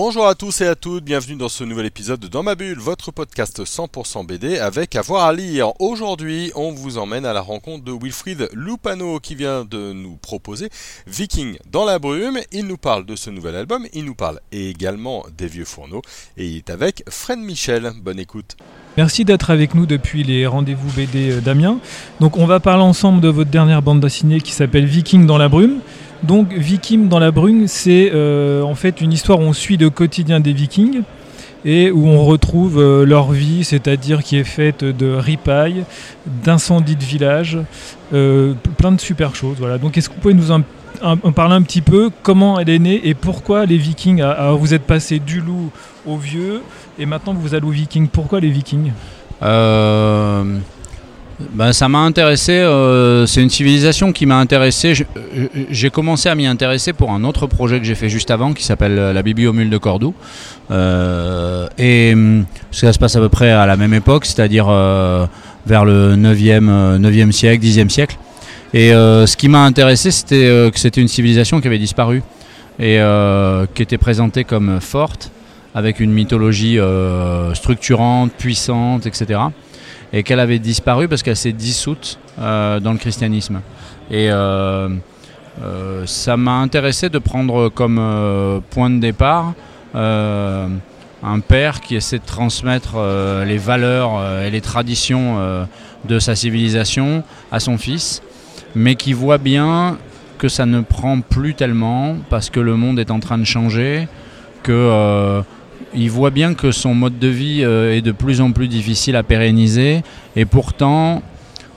Bonjour à tous et à toutes, bienvenue dans ce nouvel épisode de Dans ma bulle, votre podcast 100% BD avec avoir à lire. Aujourd'hui, on vous emmène à la rencontre de Wilfried Lupano qui vient de nous proposer Viking dans la brume. Il nous parle de ce nouvel album, il nous parle également des vieux fourneaux et il est avec Fred Michel. Bonne écoute. Merci d'être avec nous depuis les rendez-vous BD d'Amiens. Donc on va parler ensemble de votre dernière bande dessinée qui s'appelle Viking dans la brume. Donc Viking dans la brume, c'est euh, en fait une histoire où on suit le quotidien des Vikings et où on retrouve euh, leur vie, c'est-à-dire qui est faite de ripailles, d'incendies de village, euh, plein de super choses. Voilà. Donc est-ce que vous pouvez nous en, parler un petit peu Comment elle est née et pourquoi les Vikings Vous êtes passé du loup au vieux et maintenant vous allez aux Vikings. Pourquoi les Vikings? Ben, ça m'a intéressé, euh, c'est une civilisation qui m'a intéressé. J'ai commencé à m'y intéresser pour un autre projet que j'ai fait juste avant qui s'appelle euh, la Bibliomule de Cordoue. Euh, et hum, ça se passe à peu près à la même époque, c'est-à-dire vers le 9e, 9e siècle, 10e siècle. Et ce qui m'a intéressé, c'était que c'était une civilisation qui avait disparu et qui était présentée comme forte, avec une mythologie structurante, puissante, etc et qu'elle avait disparu parce qu'elle s'est dissoute euh, dans le christianisme. Et euh, euh, ça m'a intéressé de prendre comme point de départ un père qui essaie de transmettre les valeurs et les traditions de sa civilisation à son fils, mais qui voit bien que ça ne prend plus tellement parce que le monde est en train de changer, que il voit bien que son mode de vie euh, est de plus en plus difficile à pérenniser. Et pourtant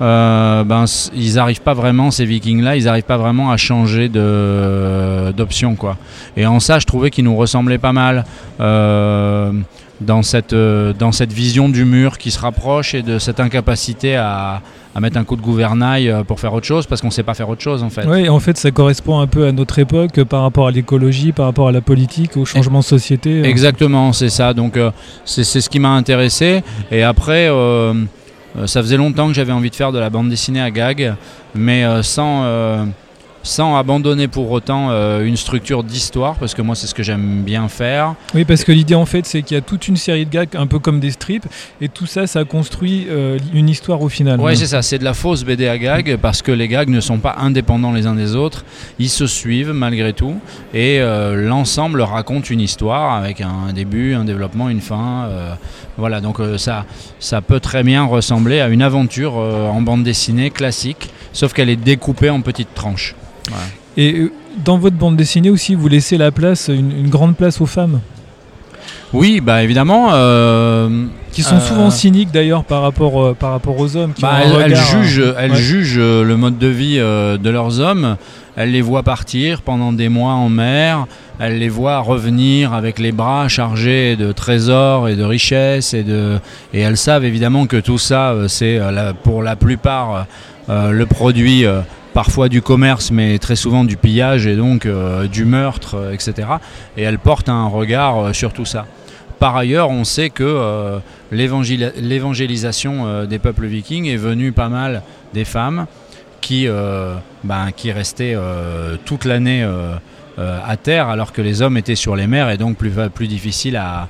euh, ben, ils n'arrivent pas vraiment, ces vikings-là, ils n'arrivent pas vraiment à changer d'option. quoi. Et en ça, je trouvais qu'ils nous ressemblaient pas mal. Euh, dans cette, euh, dans cette vision du mur qui se rapproche et de cette incapacité à, à mettre un coup de gouvernail pour faire autre chose parce qu'on ne sait pas faire autre chose en fait. Oui, en fait ça correspond un peu à notre époque par rapport à l'écologie, par rapport à la politique, au changement de société. Hein. Exactement, c'est ça. Donc c'est ce qui m'a intéressé. Et après, ça faisait longtemps que j'avais envie de faire de la bande dessinée à gag, mais sans sans abandonner pour autant euh, une structure d'histoire, parce que moi c'est ce que j'aime bien faire. Oui, parce que l'idée en fait c'est qu'il y a toute une série de gags, un peu comme des strips, et tout ça, ça construit euh, une histoire au final. Oui, c'est ça, c'est de la fausse BD à gags, parce que les gags ne sont pas indépendants les uns des autres, ils se suivent malgré tout, et euh, l'ensemble raconte une histoire avec un début, un développement, une fin. voilà, donc ça, ça peut très bien ressembler à une aventure en bande dessinée classique, sauf qu'elle est découpée en petites tranches. Et euh, dans votre bande dessinée aussi, vous laissez la place, une, grande place aux femmes Oui, bah évidemment. Euh, qui sont souvent euh, cyniques d'ailleurs par rapport, par rapport aux hommes. Qui bah, elles, jugent, elles jugent le mode de vie de leurs hommes. Elles les voient partir pendant des mois en mer. Elles les voient revenir avec les bras chargés de trésors et de richesses. Et, de... et elles savent évidemment que tout ça, c'est pour la plupart le produit parfois du commerce, mais très souvent du pillage et donc euh, du meurtre, euh, etc. Et elle porte un regard euh, sur tout ça. Par ailleurs, on sait que l'évangélisation des peuples vikings est venue pas mal des femmes qui, ben, qui restaient toute l'année à terre alors que les hommes étaient sur les mers et donc plus, difficile à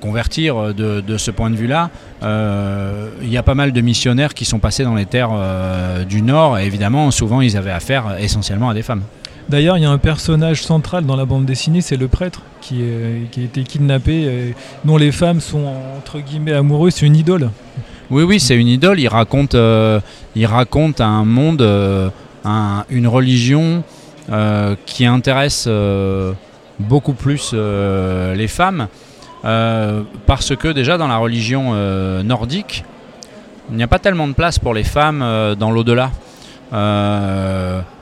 convertir euh, de, ce point de vue-là. Euh, il y a pas mal de missionnaires qui sont passés dans les terres euh, du Nord et évidemment, souvent, ils avaient affaire essentiellement à des femmes. D'ailleurs, il y a un personnage central dans la bande dessinée, c'est le prêtre qui, qui, a été kidnappé, dont les femmes sont entre guillemets amoureuses. C'est une idole. Oui, oui, c'est une idole. Il raconte, il raconte un monde, une religion qui intéresse beaucoup plus les femmes. Euh, parce que déjà dans la religion euh, nordique, il n'y a pas tellement de place pour les femmes euh, dans l'au-delà.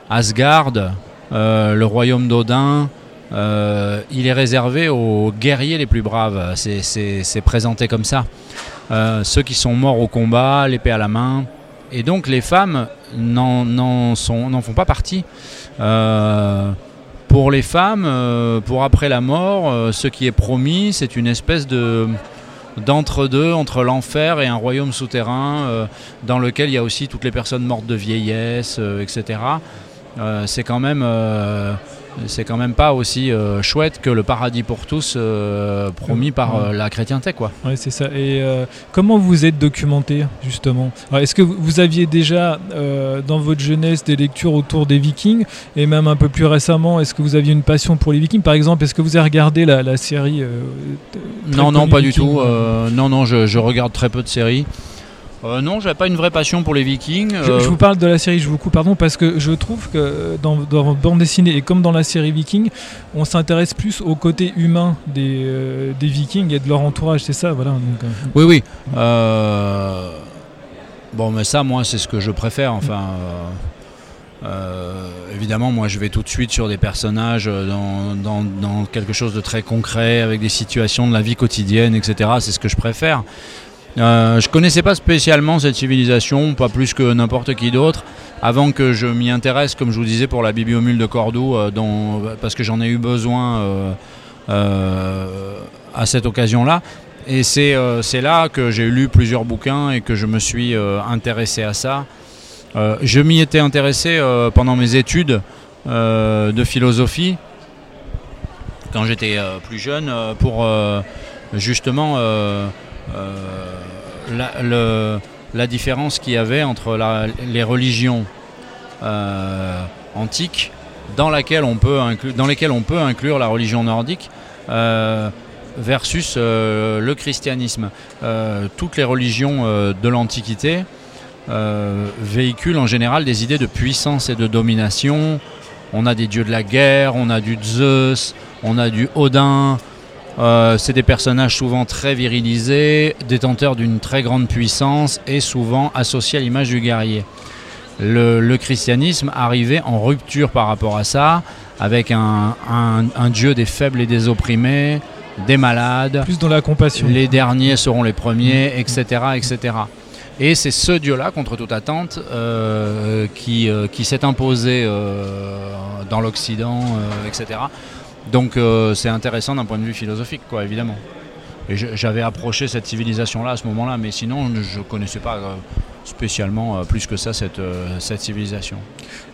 Asgard, le royaume d'Odin, il est réservé aux guerriers les plus braves. C'est présenté comme ça. ceux qui sont morts au combat, l'épée à la main. Et donc les femmes n'en font pas partie. Pour les femmes, euh, pour après la mort, euh, ce qui est promis, c'est une espèce de d'entre-deux entre l'enfer et un royaume souterrain euh, dans lequel il y a aussi toutes les personnes mortes de vieillesse, etc. C'est quand même c'est quand même pas aussi euh, chouette que le paradis pour tous euh, promis par euh, la chrétienté quoi. Ouais, c'est ça. Et euh, comment vous êtes documenté, justement? Est-ce que vous, aviez déjà, euh, dans votre jeunesse, des lectures autour des Vikings? Et même un peu plus récemment, est-ce que vous aviez une passion pour les Vikings? Par exemple, est-ce que vous avez regardé la, la série euh, Non, non, pas du tout. euh, non, non, je, je regarde très peu de séries. Euh, non, j'avais pas une vraie passion pour les Vikings. Je, euh, je vous parle de la série, je vous coupe, pardon, parce que je trouve que dans, dans votre bande dessinée et comme dans la série Viking, on s'intéresse plus au côté humain des, euh, des Vikings et de leur entourage, c'est ça, voilà. donc, euh, Oui, oui. Euh, Bon, mais ça, moi, c'est ce que je préfère. Enfin, euh, euh, évidemment, moi, je vais tout de suite sur des personnages euh, dans, dans- dans quelque chose de très concret, avec des situations de la vie quotidienne, etc. C'est ce que je préfère. Euh, je connaissais pas spécialement cette civilisation, pas plus que n'importe qui d'autre, avant que je m'y intéresse, comme je vous disais, pour la bibliomule de Cordoue, euh, parce que j'en ai eu besoin euh, euh, à cette occasion-là. Et c'est là que j'ai lu plusieurs bouquins et que je me suis intéressé à ça. Je m'y étais intéressé pendant mes études de philosophie, quand j'étais plus jeune, pour justement la, le- la différence qu'il y avait entre les religions euh, antiques, dans, lesquelles on peut inclure la religion nordique. euh, versus euh, le christianisme. Euh, toutes les religions euh, de l'Antiquité euh, véhiculent en général des idées de puissance et de domination. On a des dieux de la guerre, on a du Zeus, on a du Odin. Euh, c'est des personnages souvent très virilisés, détenteurs d'une très grande puissance et souvent associés à l'image du guerrier. Le, le christianisme arrivait en rupture par rapport à ça, avec un, un- un dieu des faibles et des opprimés, des malades, plus dans la compassion. les derniers seront les premiers, etc. etc. Et c'est ce dieu-là, contre toute attente, euh, qui, euh, qui s'est imposé dans l'Occident, etc. Donc euh, c'est intéressant d'un point de vue philosophique, quoi, évidemment. Et j'avais approché cette civilisation-là à ce moment-là, mais sinon je ne connaissais pas euh, spécialement euh, plus que ça cette, euh, cette civilisation.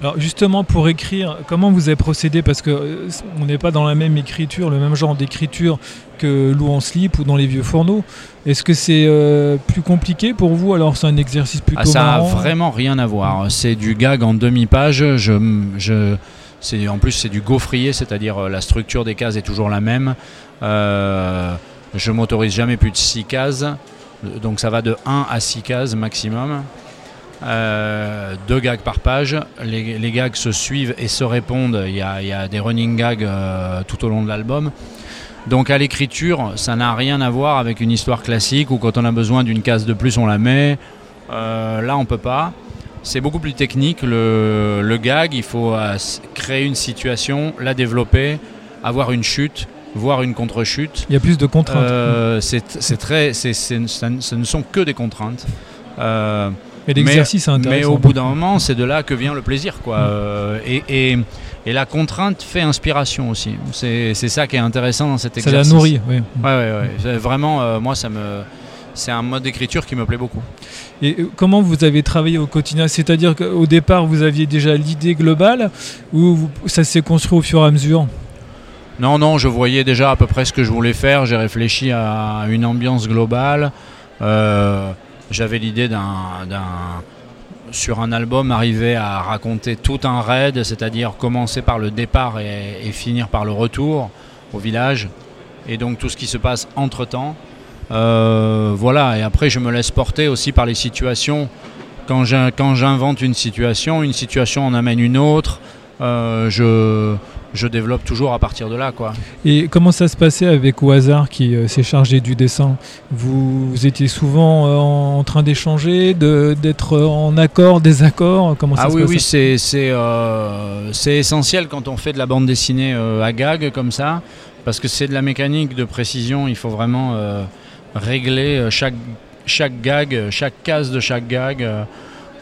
Alors justement pour écrire, comment vous avez procédé? Parce que euh, on n'est pas dans la même écriture, le même genre d'écriture que Lou en slip ou dans les vieux fourneaux. Est-ce que c'est plus compliqué pour vous? Alors c'est un exercice plutôt Ah, ça a marrant vraiment rien à voir. C'est du gag en demi-page. Je, je, c'est, en plus, c'est du gaufrier, c'est-à-dire euh, la structure des cases est toujours la même. Euh, je m'autorise jamais plus de 6 cases. Donc ça va de 1 à 6 cases maximum. Euh, deux gags par page. Les, gags se suivent et se répondent. Il y a, il y a des running gags euh, tout au long de l'album. Donc à l'écriture, ça n'a rien à voir avec une histoire classique où quand on a besoin d'une case de plus, on la met. Euh, là, on peut pas. C'est beaucoup plus technique. Le, le gag, il faut euh, créer une situation, la développer, avoir une chute, voire une contre-chute. Il y a plus de contraintes. Euh, c'est très, ça ce ne sont que des contraintes. Euh, Et l'exercice est mais au bout d'un moment, c'est de là que vient le plaisir. Quoi. Euh, et, et- et la contrainte fait inspiration aussi. C'est ça qui est intéressant dans cet ça la exercice. nourrit, oui. Ouais, ouais, ouais. Vraiment, euh, moi, ça me. C'est un mode d'écriture qui me plaît beaucoup. Et euh, comment vous avez travaillé au quotidien? C'est-à-dire qu'au départ, vous aviez déjà l'idée globale ou ça s'est construit au fur et à mesure? Non, non, je voyais déjà à peu près ce que je voulais faire. J'ai réfléchi à une ambiance globale. Euh, J'avais l'idée d'un, d'un- sur un album, arriver à raconter tout un raid, c'est-à-dire commencer par le départ et, et finir par le retour au village, et donc tout ce qui se passe entre-temps. Euh, voilà, et après je me laisse porter aussi par les situations. Quand j'in- quand j'invente une situation, une situation en amène une autre. Euh, je, je développe toujours à partir de là, quoi. Et comment ça se passait avec hasard qui euh, s'est chargé du dessin? Vous, vous étiez souvent euh, en, en train d'échanger, de- d'être en accord, désaccord? Comment ça Ah se oui, oui, c'est c'est, euh, c'est essentiel quand on fait de la bande dessinée à gag comme ça, parce que c'est de la mécanique de précision. Il faut vraiment régler euh, chaque, chaque gag, euh, chaque case de chaque gag.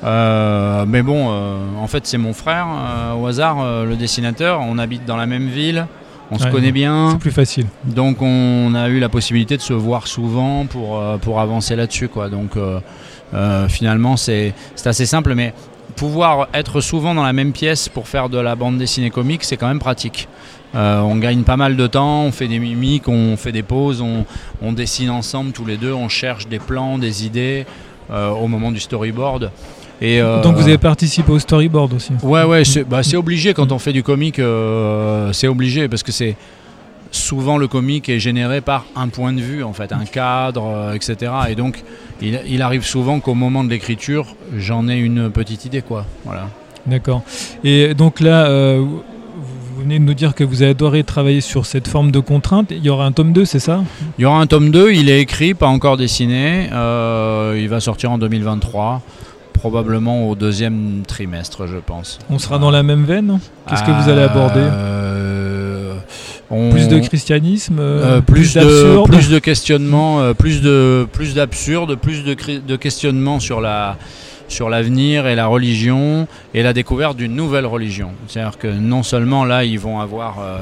euh, mais bon, euh, en fait, c'est mon frère, euh, au hasard, le dessinateur. On habite dans la même ville, on se connaît bien. C'est plus facile. Donc, on a eu la possibilité de se voir souvent pour, pour avancer là-dessus. Quoi. Donc, finalement, c'est c'est assez simple, mais pouvoir être souvent dans la même pièce pour faire de la bande dessinée comique, c'est quand même pratique. Euh, on gagne pas mal de temps, on fait des mimiques, on fait des pauses, on, on dessine ensemble tous les deux, on cherche des plans, des idées euh, au moment du storyboard. Et, euh, Donc vous avez participé au storyboard aussi. Ouais, ouais, c'est bah, obligé quand on fait du comique, c'est obligé parce que c'est souvent le comique est généré par un point de vue, en fait, un cadre, etc. Et donc, il, il arrive souvent qu'au moment de l'écriture, j'en ai une petite idée, quoi. Voilà. D'accord. Et donc là, euh, venez de nous dire que vous avez adoré travailler sur cette forme de contrainte. Il y aura un tome 2, c'est ça? Il y aura un tome 2, il est écrit, pas encore dessiné. euh, il va sortir en 2023, probablement au deuxième trimestre, je pense. On sera dans la même veine? Qu'est-ce que vous allez aborder? Euh, on- Plus de christianisme Euh, euh, plus, de, plus de questionnements, euh, plus de plus d'absurde, plus de, questionnements sur la sur l'avenir et la religion et la découverte d'une nouvelle religion. C'est-à-dire que non seulement là ils vont avoir euh,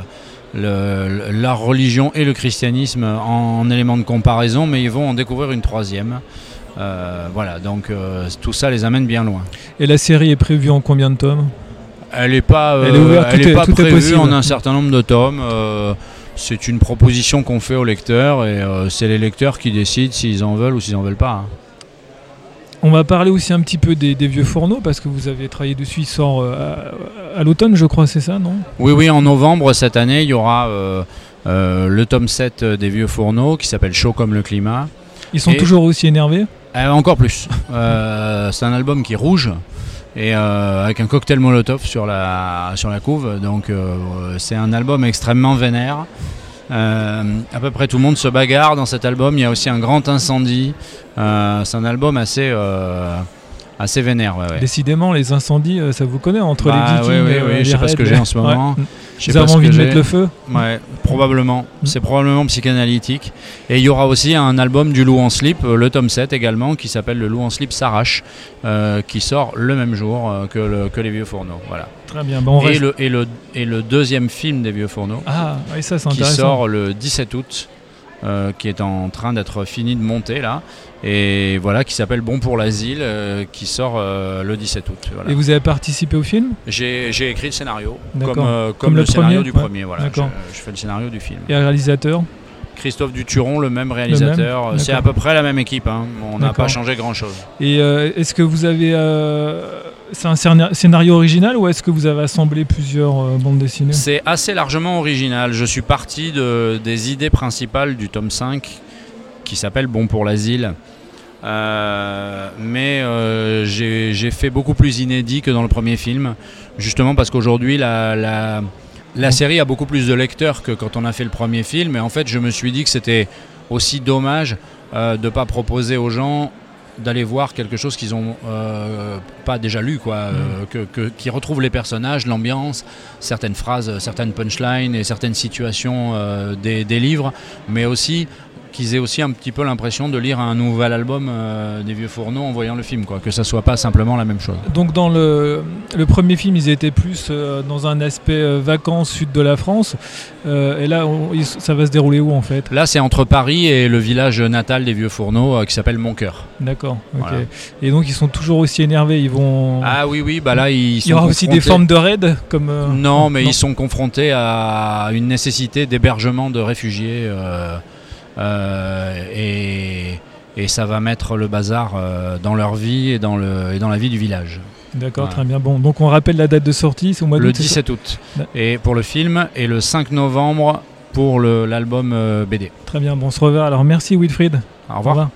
le- la religion et le christianisme en, en élément de comparaison, mais ils vont en découvrir une troisième. Euh, voilà, donc euh, tout ça les amène bien loin. Et la série est prévue en combien de tomes? Elle n'est pas, Elle est ouverte, elle tout est est- pas est prévue en un certain nombre de tomes. c'est une proposition qu'on fait aux lecteurs et c'est les lecteurs qui décident s'ils en veulent ou s'ils en veulent pas. hein. On va parler aussi un petit peu des, des vieux fourneaux parce que vous avez travaillé dessus. Il sort euh, à, à l'automne, je crois, c'est ça, non? Oui, oui, en novembre cette année, il y aura euh, euh, le tome 7 des Vieux Fourneaux qui s'appelle Chaud comme le climat. Ils sont Et- toujours aussi énervés? Euh, encore plus. Euh, c'est un album qui est rouge et euh, avec un cocktail Molotov sur la, sur la couve. Donc c'est un album extrêmement vénère. Euh, à peu près tout le monde se bagarre dans cet album. Il y a aussi un grand incendie. Euh, c'est un album assez, euh, assez vénère. ouais, ouais. Décidément, les incendies, euh, ça vous connaît entre Bah, les vikings. oui, oui, euh, oui, je sais pas ce que j'ai en ce moment. Je sais Vous avez envie de j'ai. mettre le feu Ouais, probablement. Mm. C'est probablement psychanalytique. Et il y aura aussi un album du Loup en slip, euh, le tome 7 également, qui s'appelle Le Loup en slip s'arrache, euh, qui sort le même jour que, le- que Les Vieux Fourneaux. Voilà. Très bien. Bon, on et, reste- le, et, le, et le deuxième film des Vieux Fourneaux, Ah, oui, ça, c'est qui sort le 17 août, euh, qui est en train d'être fini de monter là. Et voilà, qui s'appelle Bon pour l'asile, euh, qui sort euh, le 17 août. Voilà. Et vous avez participé au film? J'ai écrit le scénario, comme, comme Comme le, le scénario premier, du ouais. premier. Voilà, je fais le scénario du film. Et un réalisateur? Christophe Duturon, le même réalisateur. C'est à peu près la même équipe. hein. On n'a pas changé grand-chose. Et euh, est-ce que vous avez. euh, c'est un scéna- scénario original ou est-ce que vous avez assemblé plusieurs euh, bandes dessinées? C'est assez largement original. Je suis parti de, des idées principales du tome 5 qui s'appelle Bon pour l'asile. Mais j'ai j'ai fait beaucoup plus inédit que dans le premier film, justement parce qu'aujourd'hui la, la, la série a beaucoup plus de lecteurs que quand on a fait le premier film. Et en fait, je me suis dit que c'était aussi dommage euh, de ne pas proposer aux gens d'aller voir quelque chose qu'ils ont euh, pas déjà lu quoi euh, que, que- qui retrouve les personnages l'ambiance certaines phrases certaines punchlines et certaines situations euh, des, des livres mais aussi qu'ils aient aussi un petit peu l'impression de lire un nouvel album euh, des vieux fourneaux en voyant le film quoi que ça soit pas simplement la même chose Donc, dans le, le premier film, ils étaient plus euh, dans un aspect euh, vacances sud de la France. Et là, on- ça va se dérouler où en fait? Là c'est entre Paris et le village natal des vieux fourneaux qui s'appelle Montcœur D'accord. Voilà. Et donc, ils sont toujours aussi énervés. Ils vont. ah oui oui bah là ils il y aura aussi des formes de raid comme. Non, mais ils sont confrontés à une nécessité d'hébergement de réfugiés et, et ça va mettre le bazar euh, dans leur vie et dans, le, et dans la vie du village. D'accord, Voilà. très bien. Bon, donc on rappelle la date de sortie, c'est au mois Le d'août. c'est ça 17 août et pour le film et le 5 novembre pour l'album euh, BD. Très bien. Bon, on se reverra. Alors, merci Wilfried. Au revoir.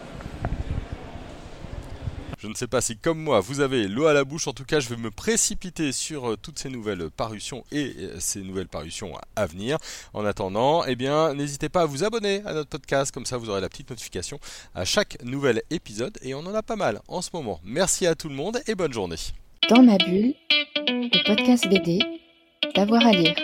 Je ne sais pas si, comme moi, vous avez l'eau à la bouche. En tout cas, je vais me précipiter sur euh, toutes ces nouvelles parutions et euh, ces nouvelles parutions à venir. En attendant, eh bien, n'hésitez pas à vous abonner à notre podcast. Comme ça, vous aurez la petite notification à chaque nouvel épisode. Et on en a pas mal en ce moment. Merci à tout le monde et bonne journée. Dans ma bulle, le podcast BD, d'avoir à lire.